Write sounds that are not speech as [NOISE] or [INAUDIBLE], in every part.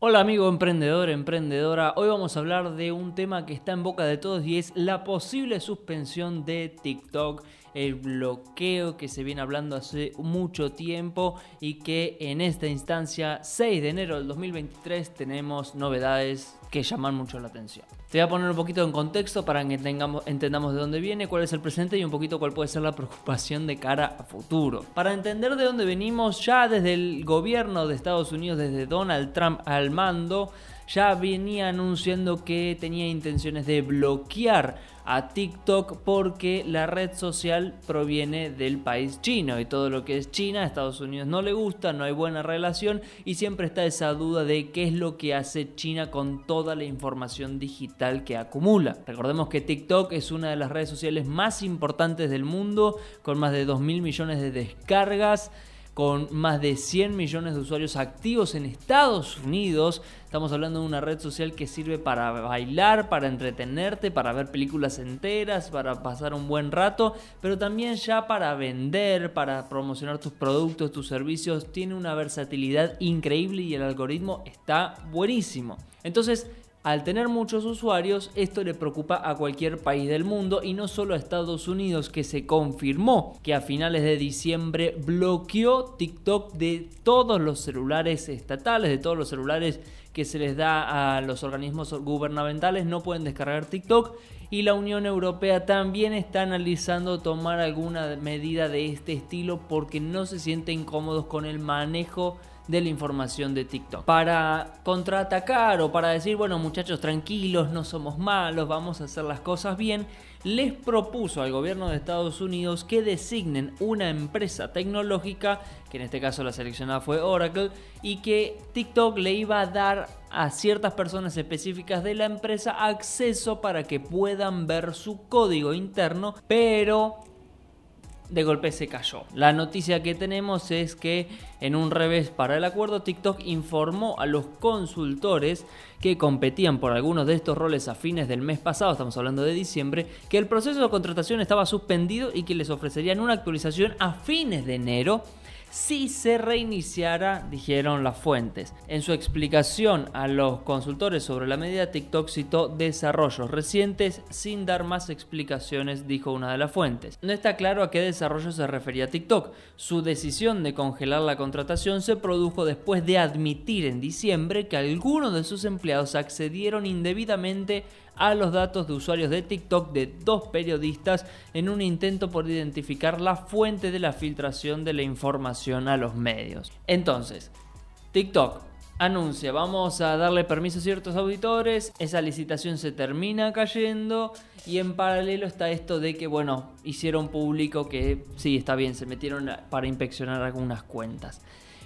Hola amigo emprendedor, emprendedora. Hoy vamos a hablar de un tema que está en boca de todos y es la posible suspensión de TikTok, el bloqueo que se viene hablando hace mucho tiempo y que en esta instancia, 6 de enero del 2023, tenemos novedades que llaman mucho la atención. Te voy a poner un poquito en contexto para que entendamos de dónde viene, cuál es el presente y un poquito cuál puede ser la [LAUGHS] preocupación de cara a futuro. Para entender de dónde venimos, ya desde el gobierno de Estados Unidos, desde Donald Trump al mando, ya venía anunciando que tenía intenciones de bloquear a TikTok porque la red social proviene del país chino y todo lo que es China Estados Unidos no le gusta, no hay buena relación y siempre está esa duda de qué es lo que hace China con toda la información digital que acumula. Recordemos que TikTok es una de las redes sociales más importantes del mundo con más de 2 mil millones de descargas con más de 100 millones de usuarios activos en Estados Unidos. Estamos hablando de una red social que sirve para bailar, para entretenerte, para ver películas enteras, para pasar un buen rato, pero también ya para vender, para promocionar tus productos, tus servicios. Tiene una versatilidad increíble y el algoritmo está buenísimo. Entonces, al tener muchos usuarios, esto le preocupa a cualquier país del mundo y no solo a Estados Unidos, que se confirmó que a finales de diciembre bloqueó TikTok de todos los celulares estatales, de todos los celulares que se les da a los organismos gubernamentales, no pueden descargar TikTok. Y la Unión Europea también está analizando tomar alguna medida de este estilo porque no se sienten cómodos con el manejo de la información de TikTok. Para contraatacar o para decir, bueno muchachos tranquilos, no somos malos, vamos a hacer las cosas bien, les propuso al gobierno de Estados Unidos que designen una empresa tecnológica, que en este caso la seleccionada fue Oracle, y que TikTok le iba a dar a ciertas personas específicas de la empresa acceso para que puedan ver su código interno, pero de golpe se cayó. La noticia que tenemos es que en un revés para el acuerdo TikTok informó a los consultores que competían por algunos de estos roles a fines del mes pasado, estamos hablando de diciembre, que el proceso de contratación estaba suspendido y que les ofrecerían una actualización a fines de enero si se reiniciara, dijeron las fuentes. En su explicación a los consultores sobre la medida, TikTok citó desarrollos recientes sin dar más explicaciones, dijo una de las fuentes. No está claro a qué desarrollo se refería TikTok. Su decisión de congelar la contratación se produjo después de admitir en diciembre que algunos de sus empleados accedieron indebidamente a los datos de usuarios de TikTok de dos periodistas en un intento por identificar la fuente de la filtración de la información a los medios. Entonces, TikTok anuncia, vamos a darle permiso a ciertos auditores, esa licitación se termina cayendo y en paralelo está esto de que, bueno, hicieron público que sí, está bien, se metieron para inspeccionar algunas cuentas.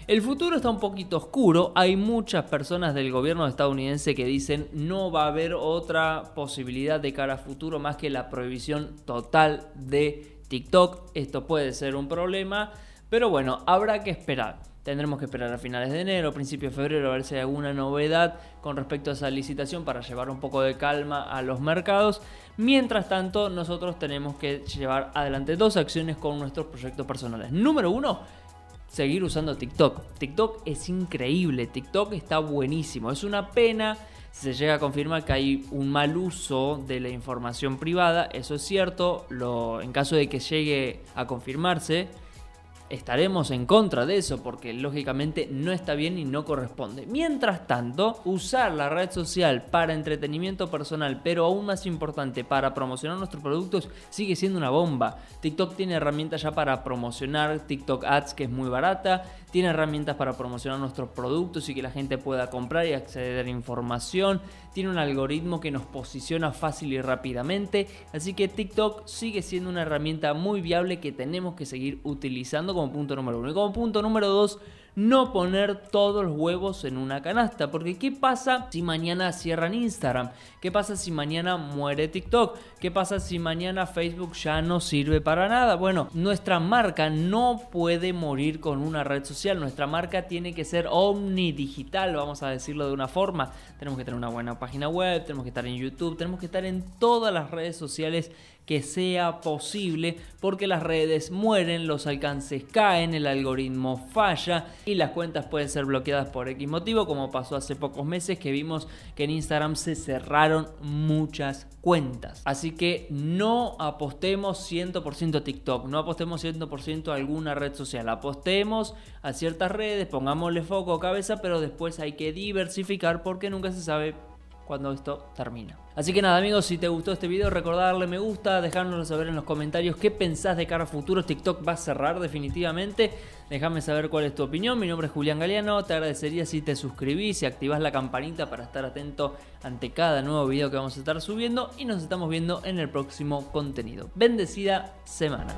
El futuro está un poquito oscuro. Hay muchas personas del gobierno estadounidense que dicen no va a haber otra posibilidad de cara a futuro más que la prohibición total de TikTok. Esto puede ser un problema, pero bueno, habrá que esperar. Tendremos que esperar a finales de enero, principios de febrero, a ver si hay alguna novedad con respecto a esa licitación para llevar un poco de calma a los mercados. Mientras tanto, nosotros tenemos que llevar adelante dos acciones con nuestros proyectos personales. Número uno, seguir usando TikTok. TikTok es increíble, TikTok está buenísimo. Es una pena si se llega a confirmar que hay un mal uso de la información privada, eso es cierto. Lo, en caso de que llegue a confirmarse, estaremos en contra de eso porque lógicamente no está bien y no corresponde. Mientras tanto, usar la red social para entretenimiento personal, pero aún más importante, para promocionar nuestros productos, sigue siendo una bomba. TikTok tiene herramientas ya para promocionar TikTok Ads, que es muy barata, tiene herramientas para promocionar nuestros productos y que la gente pueda comprar y acceder a información, tiene un algoritmo que nos posiciona fácil y rápidamente, así que TikTok sigue siendo una herramienta muy viable que tenemos que seguir utilizando como punto número uno. Y como punto número dos, no poner todos los huevos en una canasta. Porque ¿qué pasa si mañana cierran Instagram? ¿Qué pasa si mañana muere TikTok? ¿Qué pasa si mañana Facebook ya no sirve para nada? Bueno, nuestra marca no puede morir con una red social. Nuestra marca tiene que ser omnidigital, vamos a decirlo de una forma. Tenemos que tener una buena página web, tenemos que estar en YouTube, tenemos que estar en todas las redes sociales que sea posible porque las redes mueren, los alcances caen, el algoritmo falla y las cuentas pueden ser bloqueadas por X motivo, como pasó hace pocos meses que vimos que en Instagram se cerraron muchas cuentas. Así que no apostemos 100% a TikTok, no apostemos 100% a alguna red social, apostemos a ciertas redes, pongámosle foco, cabeza, pero después hay que diversificar porque nunca se sabe cuando esto termina. Así que nada amigos, si te gustó este video recordá darle me gusta, dejárnoslo saber en los comentarios qué pensás de cara a futuro, TikTok va a cerrar definitivamente, déjame saber cuál es tu opinión, mi nombre es Julián Galeano, te agradecería si te suscribís y activás la campanita para estar atento ante cada nuevo video que vamos a estar subiendo y nos estamos viendo en el próximo contenido. Bendecida semana.